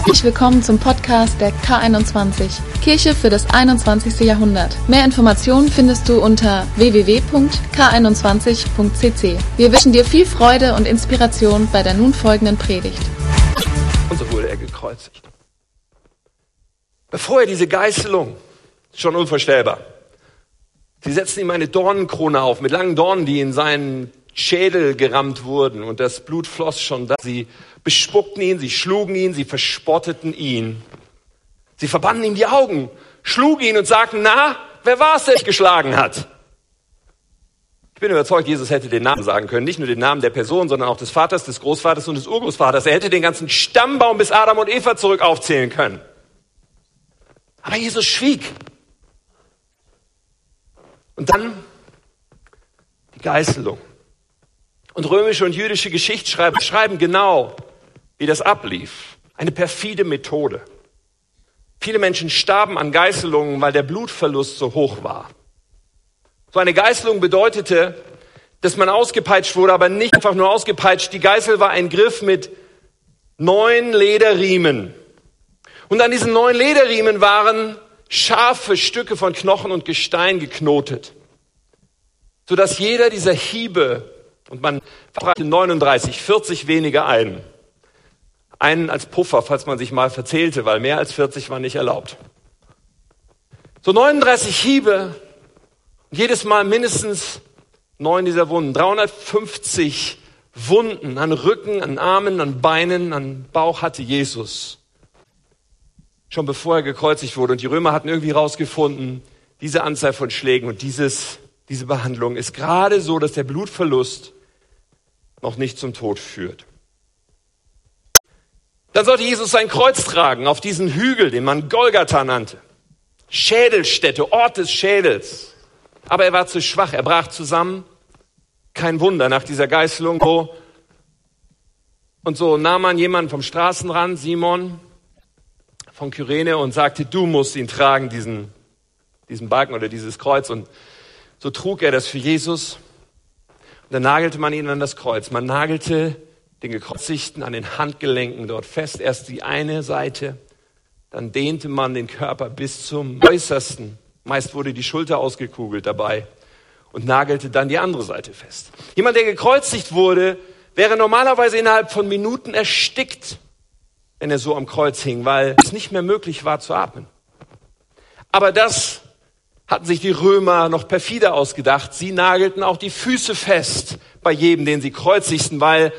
Herzlich willkommen zum Podcast der K21, Kirche für das 21. Jahrhundert. Mehr Informationen findest du unter www.k21.cc. Wir wünschen dir viel Freude und Inspiration bei der nun folgenden Predigt. Und so wurde er gekreuzigt. Bevor er diese Geißelung, schon unvorstellbar, sie setzten ihm eine Dornenkrone auf mit langen Dornen, die in seinen Schädel gerammt wurden und das Blut floss schon da. Sie bespuckten ihn, sie schlugen ihn, sie verspotteten ihn. Sie verbanden ihm die Augen, schlugen ihn und sagten, na, wer war es, der dich geschlagen hat? Ich bin überzeugt, Jesus hätte den Namen sagen können, nicht nur den Namen der Person, sondern auch des Vaters, des Großvaters und des Urgroßvaters. Er hätte den ganzen Stammbaum bis Adam und Eva zurück aufzählen können. Aber Jesus schwieg. Und dann die Geißelung. Und römische und jüdische Geschichtsschreiber schreiben genau, wie das ablief. Eine perfide Methode. Viele Menschen starben an Geißelungen, weil der Blutverlust so hoch war. So eine Geißelung bedeutete, dass man ausgepeitscht wurde, aber nicht einfach nur ausgepeitscht. Die Geißel war ein Griff mit neun Lederriemen. Und an diesen neun Lederriemen waren scharfe Stücke von Knochen und Gestein geknotet, sodass jeder dieser Hiebe, und man fragte 39, 40 weniger ein, einen als Puffer, falls man sich mal verzählte, weil mehr als 40 war nicht erlaubt. So 39 Hiebe, jedes Mal mindestens neun dieser Wunden, 350 Wunden an Rücken, an Armen, an Beinen, an Bauch hatte Jesus. Schon bevor er gekreuzigt wurde. Und die Römer hatten irgendwie rausgefunden, diese Anzahl von Schlägen und dieses, diese Behandlung ist gerade so, dass der Blutverlust noch nicht zum Tod führt. Dann sollte Jesus sein Kreuz tragen auf diesen Hügel, den man Golgatha nannte. Schädelstätte, Ort des Schädels. Aber er war zu schwach, er brach zusammen. Kein Wunder nach dieser Geißelung. Und so nahm man jemanden vom Straßenrand, Simon von Kyrene, und sagte, du musst ihn tragen, diesen, diesen Balken oder dieses Kreuz. Und so trug er das für Jesus. Dann nagelte man ihn an das Kreuz. Man nagelte den Gekreuzigten an den Handgelenken dort fest. Erst die eine Seite, dann dehnte man den Körper bis zum äußersten. Meist wurde die Schulter ausgekugelt dabei und nagelte dann die andere Seite fest. Jemand, der gekreuzigt wurde, wäre normalerweise innerhalb von Minuten erstickt, wenn er so am Kreuz hing, weil es nicht mehr möglich war zu atmen. Aber das hatten sich die Römer noch perfider ausgedacht. Sie nagelten auch die Füße fest bei jedem, den sie kreuzigten, weil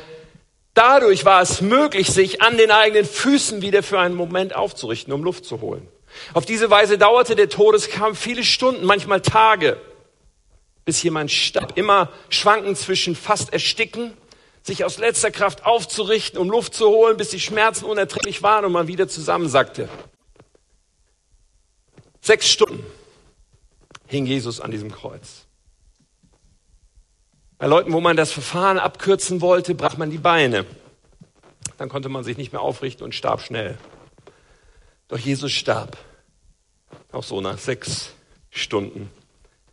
Dadurch war es möglich, sich an den eigenen Füßen wieder für einen Moment aufzurichten, um Luft zu holen. Auf diese Weise dauerte der Todeskampf viele Stunden, manchmal Tage, bis jemand starb. Immer schwanken zwischen fast ersticken, sich aus letzter Kraft aufzurichten, um Luft zu holen, bis die Schmerzen unerträglich waren und man wieder zusammensackte. Sechs Stunden hing Jesus an diesem Kreuz. Bei Leuten, wo man das Verfahren abkürzen wollte, brach man die Beine. Dann konnte man sich nicht mehr aufrichten und starb schnell. Doch Jesus starb. Auch so nach sechs Stunden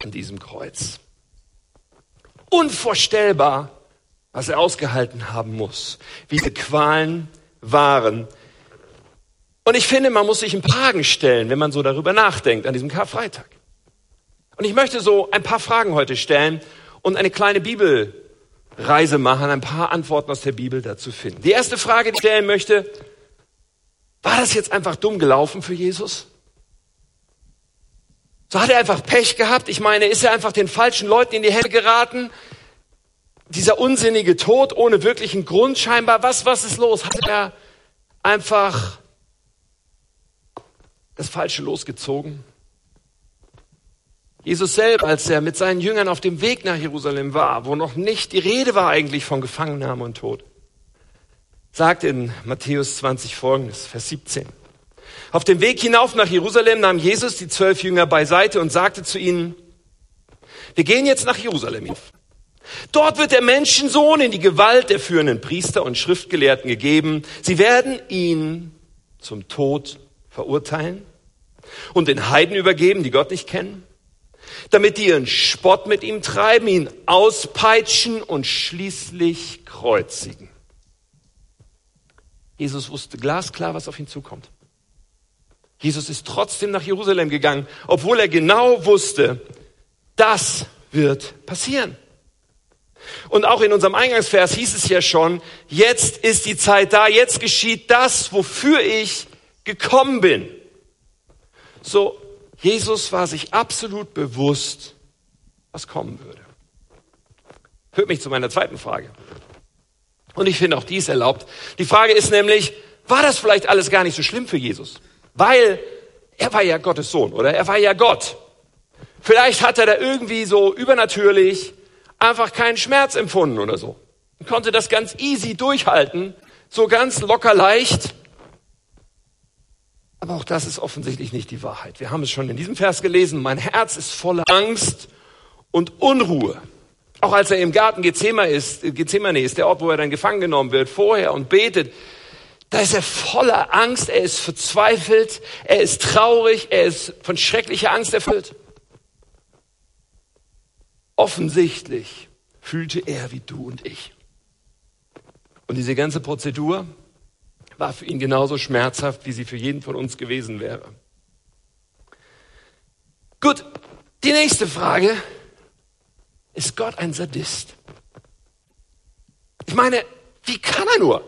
an diesem Kreuz. Unvorstellbar, was er ausgehalten haben muss. Wie die Qualen waren. Und ich finde, man muss sich paar Fragen stellen, wenn man so darüber nachdenkt, an diesem Karfreitag. Und ich möchte so ein paar Fragen heute stellen und eine kleine Bibelreise machen, ein paar Antworten aus der Bibel dazu finden. Die erste Frage, die ich stellen möchte, war das jetzt einfach dumm gelaufen für Jesus? So hat er einfach Pech gehabt. Ich meine, ist er einfach den falschen Leuten in die Hände geraten? Dieser unsinnige Tod ohne wirklichen Grund scheinbar. Was, was ist los? Hat er einfach das Falsche losgezogen? Jesus selber, als er mit seinen Jüngern auf dem Weg nach Jerusalem war, wo noch nicht die Rede war eigentlich von Gefangennahme und Tod, sagt in Matthäus 20 folgendes, Vers 17. Auf dem Weg hinauf nach Jerusalem nahm Jesus die zwölf Jünger beiseite und sagte zu ihnen, wir gehen jetzt nach Jerusalem. Dort wird der Menschensohn in die Gewalt der führenden Priester und Schriftgelehrten gegeben. Sie werden ihn zum Tod verurteilen und den Heiden übergeben, die Gott nicht kennen damit die ihren Spott mit ihm treiben, ihn auspeitschen und schließlich kreuzigen. Jesus wusste glasklar, was auf ihn zukommt. Jesus ist trotzdem nach Jerusalem gegangen, obwohl er genau wusste, das wird passieren. Und auch in unserem Eingangsvers hieß es ja schon, jetzt ist die Zeit da, jetzt geschieht das, wofür ich gekommen bin. So, Jesus war sich absolut bewusst, was kommen würde. Führt mich zu meiner zweiten Frage. Und ich finde auch dies erlaubt. Die Frage ist nämlich, war das vielleicht alles gar nicht so schlimm für Jesus? Weil er war ja Gottes Sohn, oder? Er war ja Gott. Vielleicht hat er da irgendwie so übernatürlich einfach keinen Schmerz empfunden oder so. Und konnte das ganz easy durchhalten, so ganz locker leicht. Aber auch das ist offensichtlich nicht die Wahrheit. Wir haben es schon in diesem Vers gelesen. Mein Herz ist voller Angst und Unruhe. Auch als er im Garten Gethsemane ist, Gethsemane ist, der Ort, wo er dann gefangen genommen wird, vorher und betet, da ist er voller Angst, er ist verzweifelt, er ist traurig, er ist von schrecklicher Angst erfüllt. Offensichtlich fühlte er wie du und ich. Und diese ganze Prozedur war für ihn genauso schmerzhaft, wie sie für jeden von uns gewesen wäre. Gut, die nächste Frage. Ist Gott ein Sadist? Ich meine, wie kann er nur?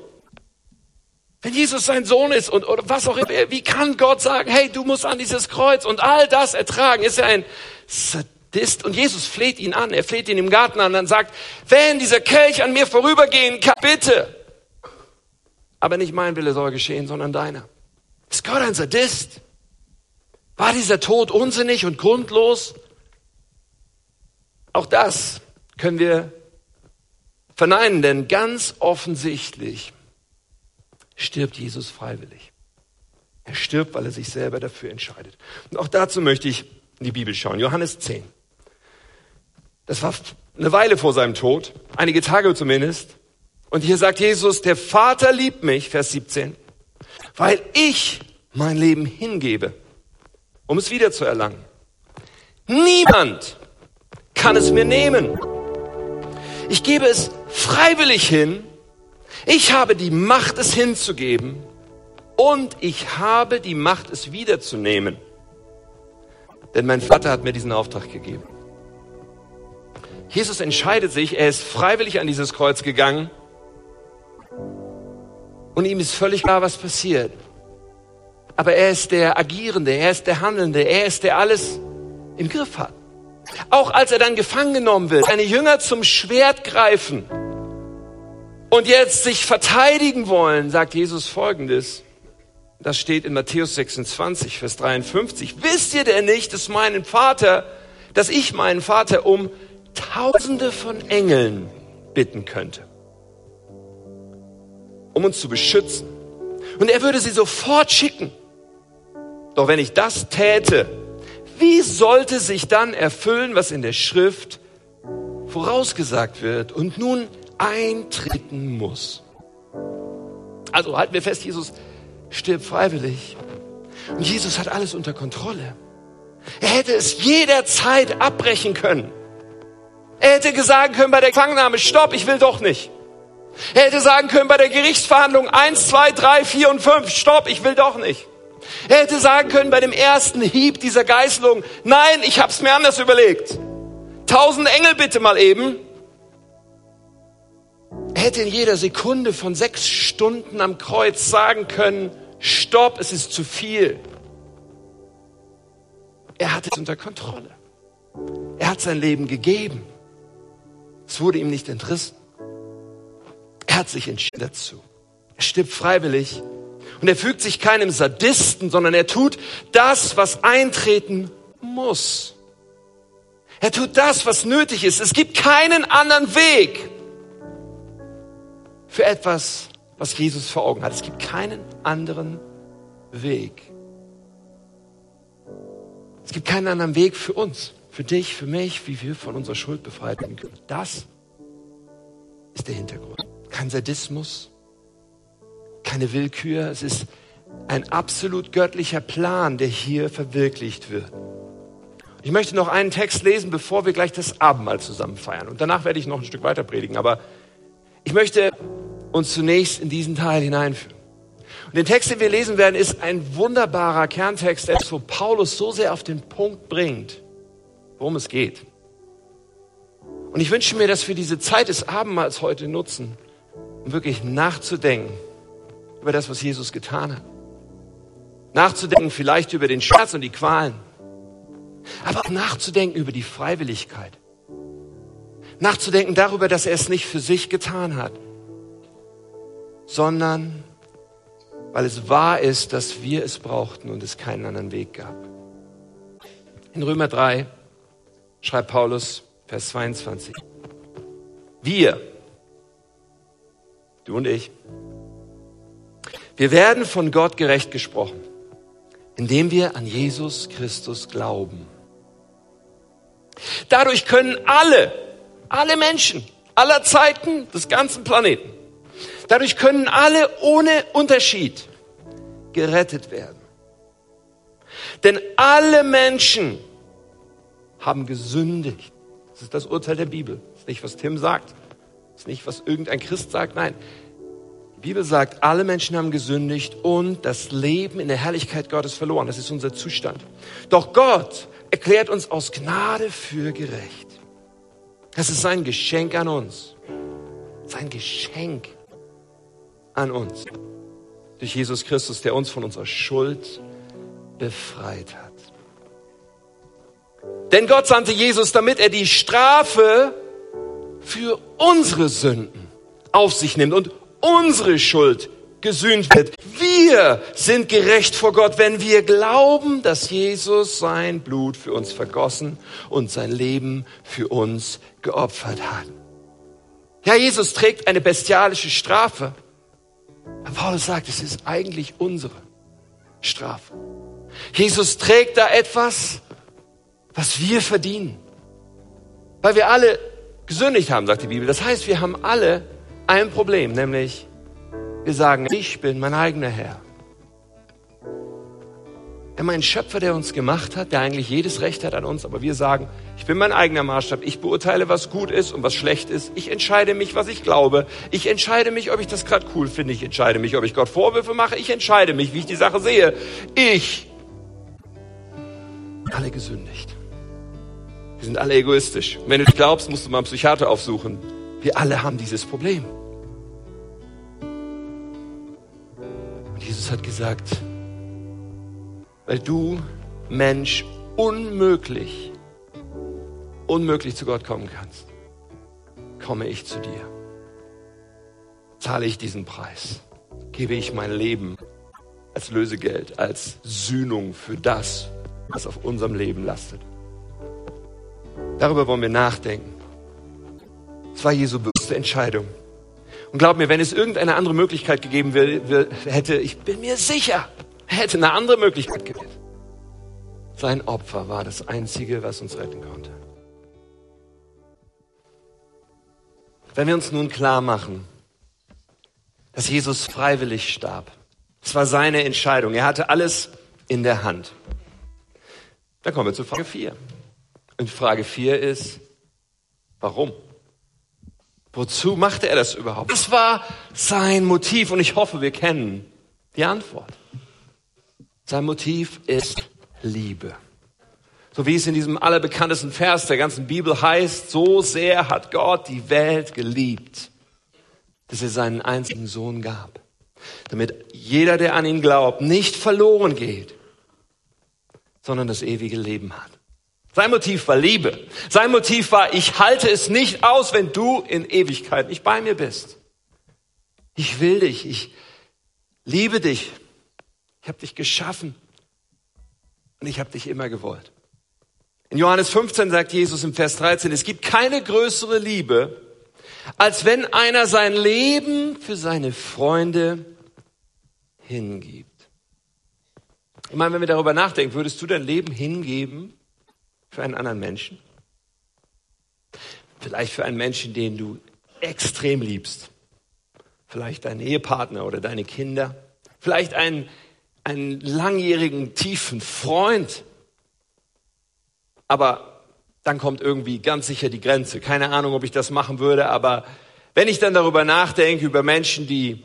Wenn Jesus sein Sohn ist und oder was auch immer, wie kann Gott sagen, hey, du musst an dieses Kreuz und all das ertragen? Ist er ein Sadist? Und Jesus fleht ihn an. Er fleht ihn im Garten an und sagt, wenn dieser Kelch an mir vorübergehen kann, bitte. Aber nicht mein Wille soll geschehen, sondern deiner. Ist Gott ein Sadist? War dieser Tod unsinnig und grundlos? Auch das können wir verneinen, denn ganz offensichtlich stirbt Jesus freiwillig. Er stirbt, weil er sich selber dafür entscheidet. Und auch dazu möchte ich in die Bibel schauen. Johannes 10. Das war eine Weile vor seinem Tod, einige Tage zumindest. Und hier sagt Jesus, der Vater liebt mich, Vers 17, weil ich mein Leben hingebe, um es wieder zu erlangen. Niemand kann es mir nehmen. Ich gebe es freiwillig hin. Ich habe die Macht, es hinzugeben. Und ich habe die Macht, es wiederzunehmen. Denn mein Vater hat mir diesen Auftrag gegeben. Jesus entscheidet sich, er ist freiwillig an dieses Kreuz gegangen und ihm ist völlig klar, was passiert. Aber er ist der Agierende, er ist der Handelnde, er ist der alles im Griff hat. Auch als er dann gefangen genommen wird, seine Jünger zum Schwert greifen und jetzt sich verteidigen wollen, sagt Jesus Folgendes. Das steht in Matthäus 26, Vers 53. Wisst ihr denn nicht, dass meinen Vater, dass ich meinen Vater um Tausende von Engeln bitten könnte, um uns zu beschützen. Und er würde sie sofort schicken. Doch wenn ich das täte, wie sollte sich dann erfüllen, was in der Schrift vorausgesagt wird und nun eintreten muss? Also halten wir fest, Jesus stirbt freiwillig. Und Jesus hat alles unter Kontrolle. Er hätte es jederzeit abbrechen können. Er hätte sagen können bei der Gefangennahme, stopp, ich will doch nicht. Er hätte sagen können bei der Gerichtsverhandlung eins, zwei, drei, vier und fünf, stopp, ich will doch nicht. Er hätte sagen können bei dem ersten Hieb dieser Geißelung, nein, ich hab's mir anders überlegt. Tausend Engel bitte mal eben. Er hätte in jeder Sekunde von sechs Stunden am Kreuz sagen können, stopp, es ist zu viel. Er hat es unter Kontrolle. Er hat sein Leben gegeben. Es wurde ihm nicht entrissen. Er hat sich entschieden dazu. Er stirbt freiwillig. Und er fügt sich keinem Sadisten, sondern er tut das, was eintreten muss. Er tut das, was nötig ist. Es gibt keinen anderen Weg für etwas, was Jesus vor Augen hat. Es gibt keinen anderen Weg. Es gibt keinen anderen Weg für uns für dich, für mich, wie wir von unserer Schuld befreit werden können. Das ist der Hintergrund. Kein Sadismus, keine Willkür. Es ist ein absolut göttlicher Plan, der hier verwirklicht wird. Ich möchte noch einen Text lesen, bevor wir gleich das Abendmahl zusammen feiern. Und danach werde ich noch ein Stück weiter predigen. Aber ich möchte uns zunächst in diesen Teil hineinführen. Und den Text, den wir lesen werden, ist ein wunderbarer Kerntext, der so Paulus so sehr auf den Punkt bringt, worum es geht. Und ich wünsche mir, dass wir diese Zeit des Abendmahls heute nutzen, wirklich nachzudenken über das, was Jesus getan hat. Nachzudenken vielleicht über den Schmerz und die Qualen, aber auch nachzudenken über die Freiwilligkeit. Nachzudenken darüber, dass er es nicht für sich getan hat, sondern weil es wahr ist, dass wir es brauchten und es keinen anderen Weg gab. In Römer 3 schreibt Paulus, Vers 22, wir, du und ich, wir werden von Gott gerecht gesprochen, indem wir an Jesus Christus glauben. Dadurch können alle, alle Menschen aller Zeiten des ganzen Planeten Dadurch können alle ohne Unterschied gerettet werden. Denn alle Menschen haben gesündigt. Das ist das Urteil der Bibel. Das ist nicht, was Tim sagt. Das ist nicht, was irgendein Christ sagt. Nein. Bibel sagt, alle Menschen haben gesündigt und das Leben in der Herrlichkeit Gottes verloren. Das ist unser Zustand. Doch Gott erklärt uns aus Gnade für gerecht. Das ist sein Geschenk an uns. Sein Geschenk an uns. Durch Jesus Christus, der uns von unserer Schuld befreit hat. Denn Gott sandte Jesus, damit er die Strafe für unsere Sünden auf sich nimmt und unsere Schuld gesühnt wird. Wir sind gerecht vor Gott, wenn wir glauben, dass Jesus sein Blut für uns vergossen und sein Leben für uns geopfert hat. Ja, Jesus trägt eine bestialische Strafe. Paulus sagt, es ist eigentlich unsere Strafe. Jesus trägt da etwas, was wir verdienen. Weil wir alle gesündigt haben, sagt die Bibel. Das heißt, wir haben alle ein Problem, nämlich wir sagen, ich bin mein eigener Herr. Er mein Schöpfer, der uns gemacht hat, der eigentlich jedes Recht hat an uns, aber wir sagen, ich bin mein eigener Maßstab, ich beurteile, was gut ist und was schlecht ist. Ich entscheide mich, was ich glaube. Ich entscheide mich, ob ich das gerade cool finde. Ich entscheide mich, ob ich Gott Vorwürfe mache. Ich entscheide mich, wie ich die Sache sehe. Ich. Alle gesündigt. Wir sind alle egoistisch. Wenn du nicht glaubst, musst du mal einen Psychiater aufsuchen. Wir alle haben dieses Problem. Jesus hat gesagt, weil du, Mensch, unmöglich, unmöglich zu Gott kommen kannst, komme ich zu dir. Zahle ich diesen Preis, gebe ich mein Leben als Lösegeld, als Sühnung für das, was auf unserem Leben lastet. Darüber wollen wir nachdenken. Es war Jesu bewusste Entscheidung. Und glaub mir, wenn es irgendeine andere Möglichkeit gegeben hätte, ich bin mir sicher, er hätte eine andere Möglichkeit gewählt. Sein Opfer war das Einzige, was uns retten konnte. Wenn wir uns nun klar machen, dass Jesus freiwillig starb, es war seine Entscheidung, er hatte alles in der Hand. Dann kommen wir zu Frage 4. Und Frage 4 ist, warum? Wozu machte er das überhaupt? Was war sein Motiv? Und ich hoffe, wir kennen die Antwort. Sein Motiv ist Liebe. So wie es in diesem allerbekanntesten Vers der ganzen Bibel heißt, so sehr hat Gott die Welt geliebt, dass er seinen einzigen Sohn gab, damit jeder, der an ihn glaubt, nicht verloren geht, sondern das ewige Leben hat. Sein Motiv war Liebe. Sein Motiv war, ich halte es nicht aus, wenn du in Ewigkeit nicht bei mir bist. Ich will dich, ich liebe dich ich habe dich geschaffen und ich habe dich immer gewollt. In Johannes 15 sagt Jesus im Vers 13, es gibt keine größere Liebe, als wenn einer sein Leben für seine Freunde hingibt. Ich meine, wenn wir darüber nachdenken, würdest du dein Leben hingeben für einen anderen Menschen? Vielleicht für einen Menschen, den du extrem liebst. Vielleicht deinen Ehepartner oder deine Kinder. Vielleicht einen einen langjährigen, tiefen Freund. Aber dann kommt irgendwie ganz sicher die Grenze. Keine Ahnung, ob ich das machen würde, aber wenn ich dann darüber nachdenke, über Menschen, die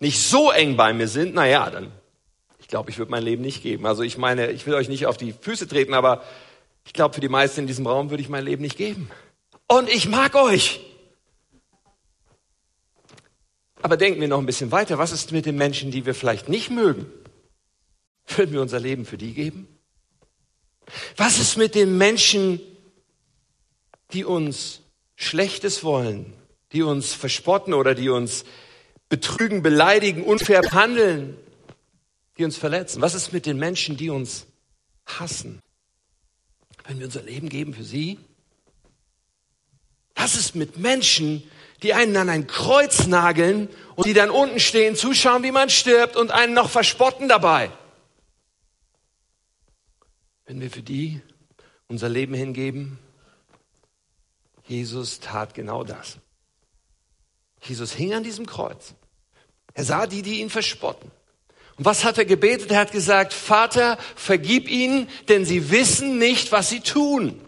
nicht so eng bei mir sind, na ja, dann, ich glaube, ich würde mein Leben nicht geben. Also ich meine, ich will euch nicht auf die Füße treten, aber ich glaube, für die meisten in diesem Raum würde ich mein Leben nicht geben. Und ich mag euch. Aber denken wir noch ein bisschen weiter. Was ist mit den Menschen, die wir vielleicht nicht mögen? Würden wir unser Leben für die geben? Was ist mit den Menschen, die uns Schlechtes wollen, die uns verspotten oder die uns betrügen, beleidigen, unfair handeln, die uns verletzen? Was ist mit den Menschen, die uns hassen? Wenn wir unser Leben geben für sie? Was ist mit Menschen, die einen an ein Kreuz nageln und die dann unten stehen, zuschauen, wie man stirbt und einen noch verspotten dabei? Wenn wir für die unser Leben hingeben, Jesus tat genau das. Jesus hing an diesem Kreuz. Er sah die, die ihn verspotten. Und was hat er gebetet? Er hat gesagt, Vater, vergib ihnen, denn sie wissen nicht, was sie tun.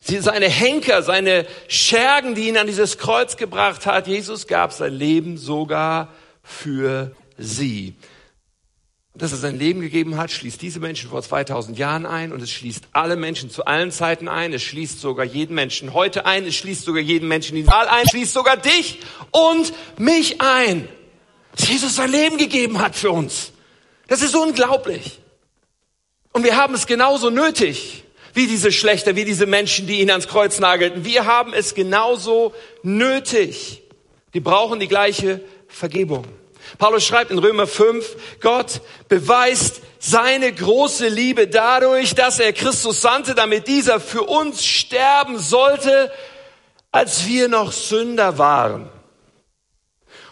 Sie, seine Henker, seine Schergen, die ihn an dieses Kreuz gebracht hat, Jesus gab sein Leben sogar für sie dass er sein Leben gegeben hat, schließt diese Menschen vor 2000 Jahren ein und es schließt alle Menschen zu allen Zeiten ein. Es schließt sogar jeden Menschen heute ein. Es schließt sogar jeden Menschen in die Wahl ein. Es schließt sogar dich und mich ein. Dass Jesus sein Leben gegeben hat für uns. Das ist unglaublich. Und wir haben es genauso nötig wie diese Schlechter, wie diese Menschen, die ihn ans Kreuz nagelten. Wir haben es genauso nötig. Die brauchen die gleiche Vergebung. Paulus schreibt in Römer 5, Gott beweist seine große Liebe dadurch, dass er Christus sandte, damit dieser für uns sterben sollte, als wir noch Sünder waren.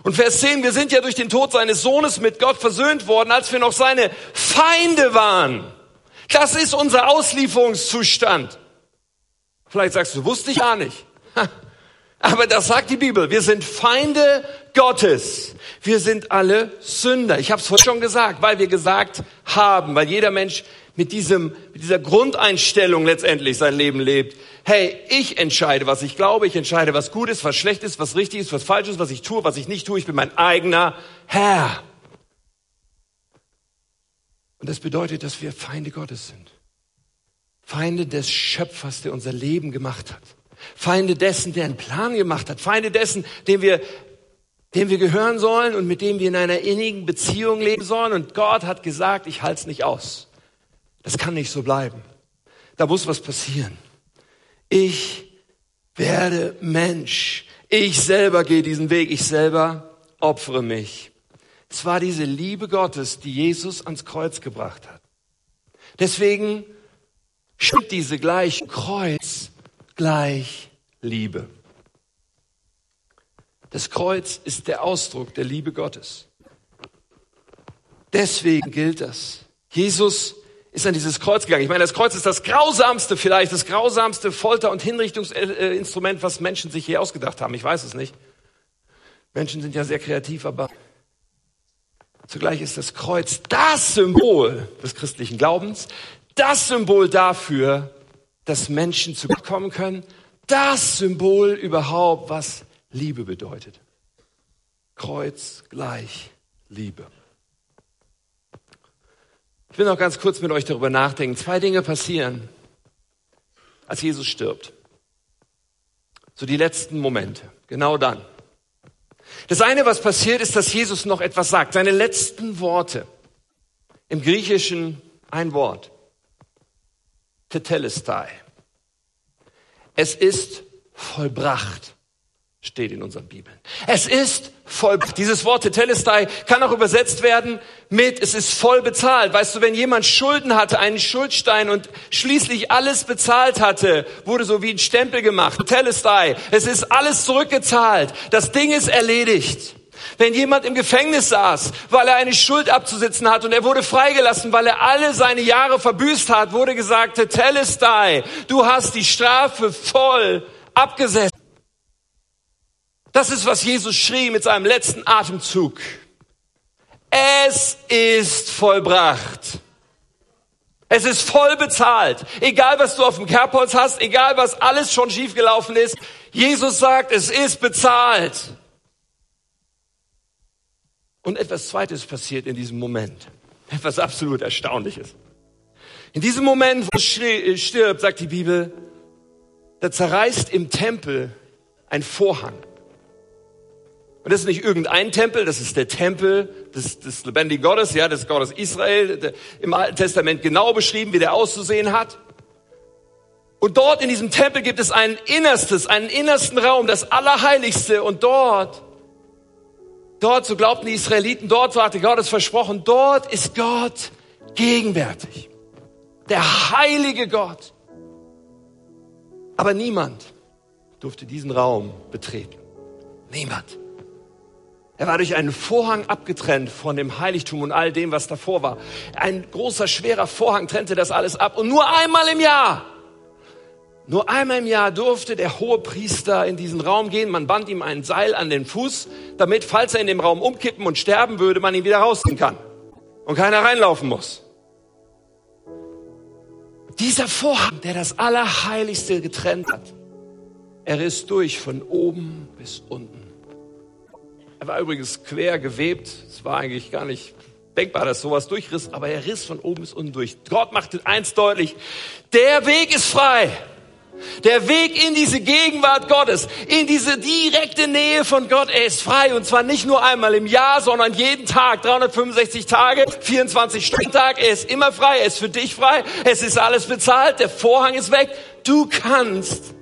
Und Vers 10, wir sind ja durch den Tod seines Sohnes mit Gott versöhnt worden, als wir noch seine Feinde waren. Das ist unser Auslieferungszustand. Vielleicht sagst du, wusste ich gar nicht. Aber das sagt die Bibel. Wir sind Feinde Gottes. Wir sind alle Sünder. Ich habe es vorhin schon gesagt, weil wir gesagt haben, weil jeder Mensch mit diesem, mit dieser Grundeinstellung letztendlich sein Leben lebt. Hey, ich entscheide, was ich glaube. Ich entscheide, was gut ist, was schlecht ist, was richtig ist, was falsch ist, was ich tue, was ich nicht tue. Ich bin mein eigener Herr. Und das bedeutet, dass wir Feinde Gottes sind. Feinde des Schöpfers, der unser Leben gemacht hat. Feinde dessen, der einen Plan gemacht hat. Feinde dessen, dem wir, dem wir gehören sollen und mit dem wir in einer innigen Beziehung leben sollen. Und Gott hat gesagt, ich halte es nicht aus. Das kann nicht so bleiben. Da muss was passieren. Ich werde Mensch. Ich selber gehe diesen Weg. Ich selber opfere mich. Es war diese Liebe Gottes, die Jesus ans Kreuz gebracht hat. Deswegen stimmt diese gleiche Kreuz gleich Liebe. Das Kreuz ist der Ausdruck der Liebe Gottes. Deswegen gilt das. Jesus ist an dieses Kreuz gegangen. Ich meine, das Kreuz ist das grausamste, vielleicht das grausamste Folter- und Hinrichtungsinstrument, was Menschen sich je ausgedacht haben. Ich weiß es nicht. Menschen sind ja sehr kreativ, aber zugleich ist das Kreuz das Symbol des christlichen Glaubens, das Symbol dafür, dass Menschen zu Gott kommen können, das Symbol überhaupt, was Liebe bedeutet. Kreuz gleich Liebe. Ich will noch ganz kurz mit euch darüber nachdenken. Zwei Dinge passieren, als Jesus stirbt. So die letzten Momente. Genau dann. Das eine, was passiert, ist, dass Jesus noch etwas sagt. Seine letzten Worte. Im Griechischen ein Wort. Tetelestai. Es ist vollbracht, steht in unseren Bibeln. Es ist vollbracht. Dieses Wort Tetelestai kann auch übersetzt werden mit, es ist voll bezahlt. Weißt du, wenn jemand Schulden hatte, einen Schuldstein und schließlich alles bezahlt hatte, wurde so wie ein Stempel gemacht. Tetelestai. Es ist alles zurückgezahlt. Das Ding ist erledigt. Wenn jemand im Gefängnis saß, weil er eine Schuld abzusitzen hat und er wurde freigelassen, weil er alle seine Jahre verbüßt hat, wurde gesagt, Telestai, du hast die Strafe voll abgesetzt. Das ist, was Jesus schrie mit seinem letzten Atemzug. Es ist vollbracht. Es ist voll bezahlt. Egal, was du auf dem Kerbholz hast, egal, was alles schon schiefgelaufen ist. Jesus sagt, es ist bezahlt. Und etwas Zweites passiert in diesem Moment. Etwas absolut Erstaunliches. In diesem Moment, wo es stirbt, sagt die Bibel, da zerreißt im Tempel ein Vorhang. Und das ist nicht irgendein Tempel, das ist der Tempel des, des lebendigen Gottes, ja, des Gottes Israel, der, im Alten Testament genau beschrieben, wie der auszusehen hat. Und dort in diesem Tempel gibt es ein innerstes, einen innersten Raum, das Allerheiligste. Und dort, dort, so glaubten die Israeliten, dort, so hatte Gott es versprochen, dort ist Gott gegenwärtig. Der heilige Gott. Aber niemand durfte diesen Raum betreten. Niemand. Er war durch einen Vorhang abgetrennt von dem Heiligtum und all dem, was davor war. Ein großer, schwerer Vorhang trennte das alles ab. Und nur einmal im Jahr, nur einmal im Jahr durfte der hohe Priester in diesen Raum gehen. Man band ihm ein Seil an den Fuß, damit, falls er in dem Raum umkippen und sterben würde, man ihn wieder rausziehen kann. Und keiner reinlaufen muss. Dieser Vorhang, der das Allerheiligste getrennt hat, er riss durch von oben bis unten. Er war übrigens quer gewebt. Es war eigentlich gar nicht denkbar, dass sowas durchriss, aber er riss von oben bis unten durch. Gott machte eins deutlich. Der Weg ist frei. Der Weg in diese Gegenwart Gottes, in diese direkte Nähe von Gott, er ist frei. Und zwar nicht nur einmal im Jahr, sondern jeden Tag, 365 Tage, 24 Stunden Tag. Er ist immer frei, er ist für dich frei. Es ist alles bezahlt, der Vorhang ist weg. Du kannst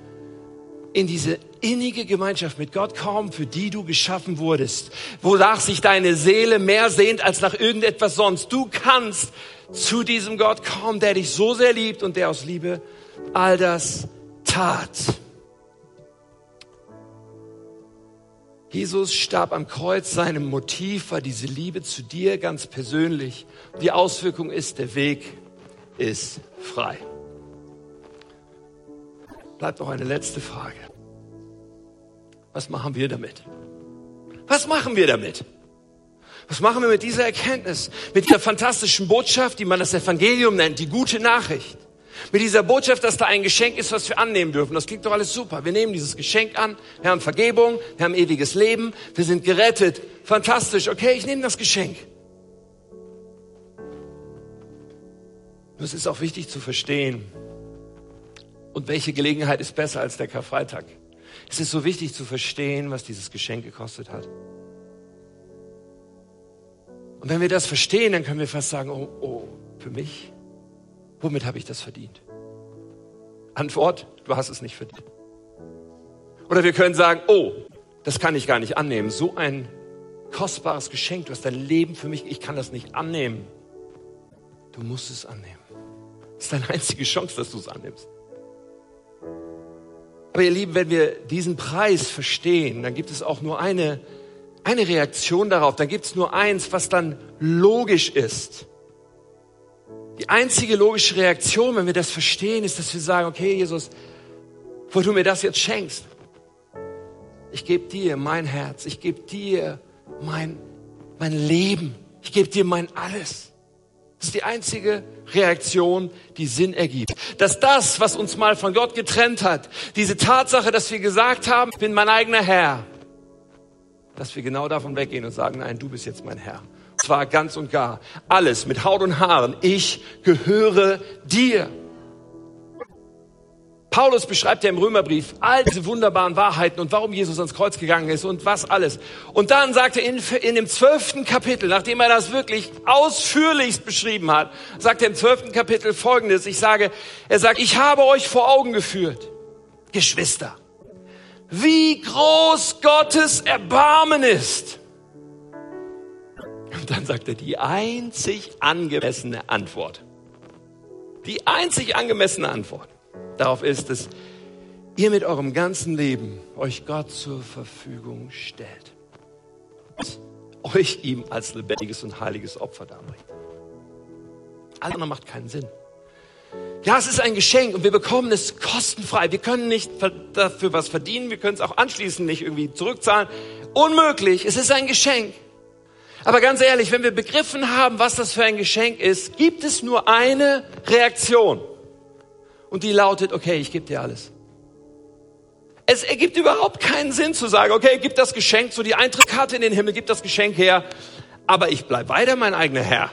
in diese innige Gemeinschaft mit Gott kommen, für die du geschaffen wurdest, wonach sich deine Seele mehr sehnt als nach irgendetwas sonst. Du kannst zu diesem Gott kommen, der dich so sehr liebt und der aus Liebe all das tat. Jesus starb am Kreuz, seinem Motiv war diese Liebe zu dir ganz persönlich. Die Auswirkung ist, der Weg ist frei. Bleibt noch eine letzte Frage. Was machen wir damit? Was machen wir damit? Was machen wir mit dieser Erkenntnis, mit dieser fantastischen Botschaft, die man das Evangelium nennt, die gute Nachricht? Mit dieser Botschaft, dass da ein Geschenk ist, was wir annehmen dürfen. Das klingt doch alles super. Wir nehmen dieses Geschenk an. Wir haben Vergebung. Wir haben ewiges Leben. Wir sind gerettet. Fantastisch. Okay, ich nehme das Geschenk. Nur es ist auch wichtig zu verstehen. Und welche Gelegenheit ist besser als der Karfreitag? Es ist so wichtig zu verstehen, was dieses Geschenk gekostet hat. Und wenn wir das verstehen, dann können wir fast sagen, oh, oh, für mich, womit habe ich das verdient? Antwort, du hast es nicht verdient. Oder wir können sagen, oh, das kann ich gar nicht annehmen. So ein kostbares Geschenk, du hast dein Leben für mich, ich kann das nicht annehmen. Du musst es annehmen. Das ist deine einzige Chance, dass du es annimmst. Aber ihr Lieben, wenn wir diesen Preis verstehen, dann gibt es auch nur eine, eine Reaktion darauf. Dann gibt es nur eins, was dann logisch ist. Die einzige logische Reaktion, wenn wir das verstehen, ist, dass wir sagen, okay, Jesus, wo du mir das jetzt schenkst, ich gebe dir mein Herz, ich gebe dir mein, mein Leben, ich gebe dir mein alles. Das ist die einzige Reaktion, die Sinn ergibt. Dass das, was uns mal von Gott getrennt hat, diese Tatsache, dass wir gesagt haben, ich bin mein eigener Herr, dass wir genau davon weggehen und sagen, nein, du bist jetzt mein Herr. Und zwar ganz und gar. Alles mit Haut und Haaren. Ich gehöre dir. Paulus beschreibt ja im Römerbrief all diese wunderbaren Wahrheiten und warum Jesus ans Kreuz gegangen ist und was alles. Und dann sagt er in, in dem zwölften Kapitel, nachdem er das wirklich ausführlichst beschrieben hat, sagt er im zwölften Kapitel Folgendes. Ich sage, er sagt, ich habe euch vor Augen geführt, Geschwister, wie groß Gottes Erbarmen ist. Und dann sagt er die einzig angemessene Antwort. Die einzig angemessene Antwort darauf ist, dass ihr mit eurem ganzen Leben euch Gott zur Verfügung stellt. Und euch ihm als lebendiges und heiliges Opfer darbringt. Alles andere macht keinen Sinn. Ja, es ist ein Geschenk und wir bekommen es kostenfrei. Wir können nicht dafür was verdienen, wir können es auch anschließend nicht irgendwie zurückzahlen. Unmöglich, es ist ein Geschenk. Aber ganz ehrlich, wenn wir begriffen haben, was das für ein Geschenk ist, gibt es nur eine Reaktion und die lautet, okay, ich gebe dir alles. Es ergibt überhaupt keinen Sinn zu sagen, okay, gib das Geschenk, so die Eintrittkarte in den Himmel, gib das Geschenk her. aber ich bleibe weiter mein eigener Herr.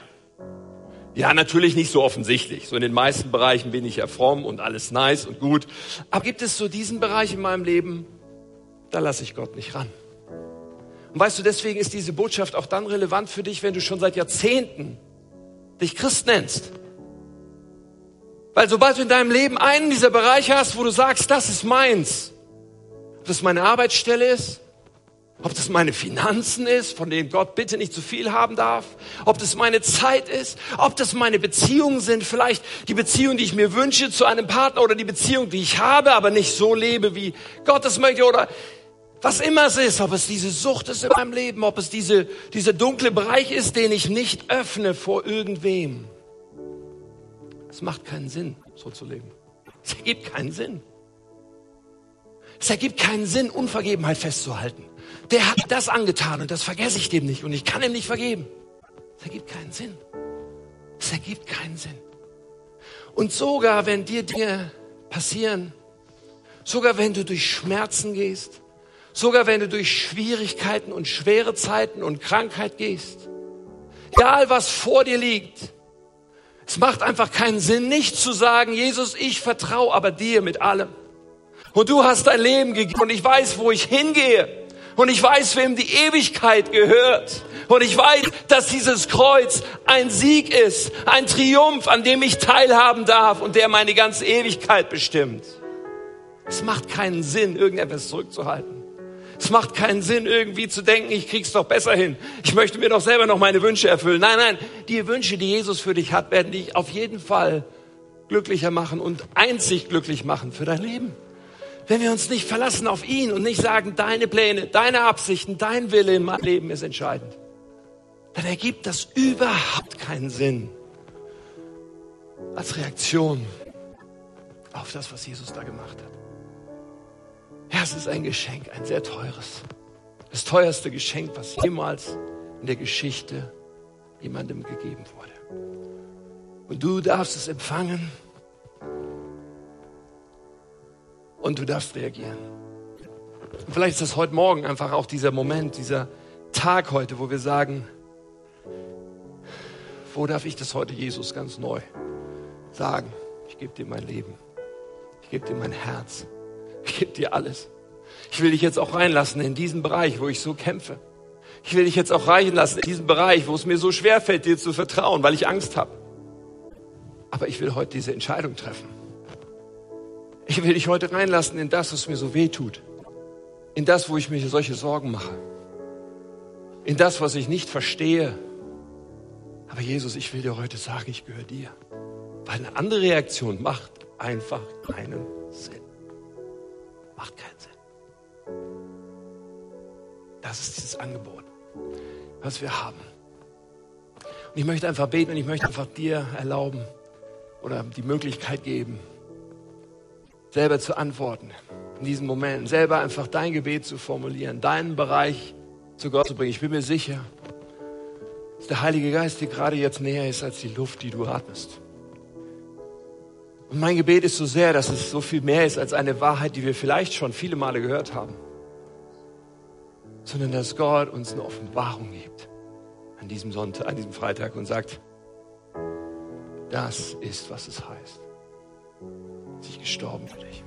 Ja, natürlich nicht so offensichtlich. So in den meisten Bereichen bin ich ja fromm und alles nice und gut. Aber gibt es so diesen Bereich in meinem Leben, da lasse ich Gott nicht ran. Und weißt du, deswegen ist diese Botschaft auch dann relevant für dich, wenn du schon seit Jahrzehnten dich Christ nennst. Weil sobald du in deinem Leben einen dieser Bereiche hast, wo du sagst, das ist meins, ob das meine Arbeitsstelle ist, ob das meine Finanzen ist, von denen Gott bitte nicht zu viel haben darf, ob das meine Zeit ist, ob das meine Beziehungen sind, vielleicht die Beziehung, die ich mir wünsche zu einem Partner oder die Beziehung, die ich habe, aber nicht so lebe, wie Gott es möchte oder was immer es ist, ob es diese Sucht ist in meinem Leben, ob es diese, dieser dunkle Bereich ist, den ich nicht öffne vor irgendwem. Es macht keinen Sinn, so zu leben. Es ergibt keinen Sinn. Es ergibt keinen Sinn, Unvergebenheit festzuhalten. Der hat das angetan und das vergesse ich dem nicht und ich kann ihm nicht vergeben. Es ergibt keinen Sinn. Es ergibt keinen Sinn. Und sogar wenn dir Dinge passieren, sogar wenn du durch Schmerzen gehst, sogar wenn du durch Schwierigkeiten und schwere Zeiten und Krankheit gehst, egal was vor dir liegt, es macht einfach keinen Sinn, nicht zu sagen, Jesus, ich vertraue aber dir mit allem. Und du hast dein Leben gegeben und ich weiß, wo ich hingehe. Und ich weiß, wem die Ewigkeit gehört. Und ich weiß, dass dieses Kreuz ein Sieg ist, ein Triumph, an dem ich teilhaben darf und der meine ganze Ewigkeit bestimmt. Es macht keinen Sinn, irgendetwas zurückzuhalten. Es macht keinen Sinn, irgendwie zu denken, ich krieg's doch besser hin. Ich möchte mir doch selber noch meine Wünsche erfüllen. Nein, nein, die Wünsche, die Jesus für dich hat, werden dich auf jeden Fall glücklicher machen und einzig glücklich machen für dein Leben. Wenn wir uns nicht verlassen auf ihn und nicht sagen, deine Pläne, deine Absichten, dein Wille in meinem Leben ist entscheidend, dann ergibt das überhaupt keinen Sinn als Reaktion auf das, was Jesus da gemacht hat. Ja, es ist ein Geschenk, ein sehr teures. Das teuerste Geschenk, was jemals in der Geschichte jemandem gegeben wurde. Und du darfst es empfangen und du darfst reagieren. Und vielleicht ist das heute Morgen einfach auch dieser Moment, dieser Tag heute, wo wir sagen, wo darf ich das heute Jesus ganz neu sagen? Ich gebe dir mein Leben. Ich gebe dir mein Herz. Ich gebe dir alles. Ich will dich jetzt auch reinlassen in diesen Bereich, wo ich so kämpfe. Ich will dich jetzt auch reinlassen in diesen Bereich, wo es mir so schwer fällt, dir zu vertrauen, weil ich Angst habe. Aber ich will heute diese Entscheidung treffen. Ich will dich heute reinlassen in das, was mir so weh tut. In das, wo ich mir solche Sorgen mache. In das, was ich nicht verstehe. Aber Jesus, ich will dir heute sagen, ich gehöre dir. Weil eine andere Reaktion macht einfach keinen Sinn. Macht keinen Sinn. Das ist dieses Angebot, was wir haben. Und ich möchte einfach beten und ich möchte einfach dir erlauben oder die Möglichkeit geben, selber zu antworten in diesem Moment, selber einfach dein Gebet zu formulieren, deinen Bereich zu Gott zu bringen. Ich bin mir sicher, dass der Heilige Geist dir gerade jetzt näher ist als die Luft, die du atmest. Und mein Gebet ist so sehr, dass es so viel mehr ist als eine Wahrheit, die wir vielleicht schon viele Male gehört haben, sondern dass Gott uns eine Offenbarung gibt an diesem Sonntag, an diesem Freitag und sagt, das ist, was es heißt. Ist gestorben für dich.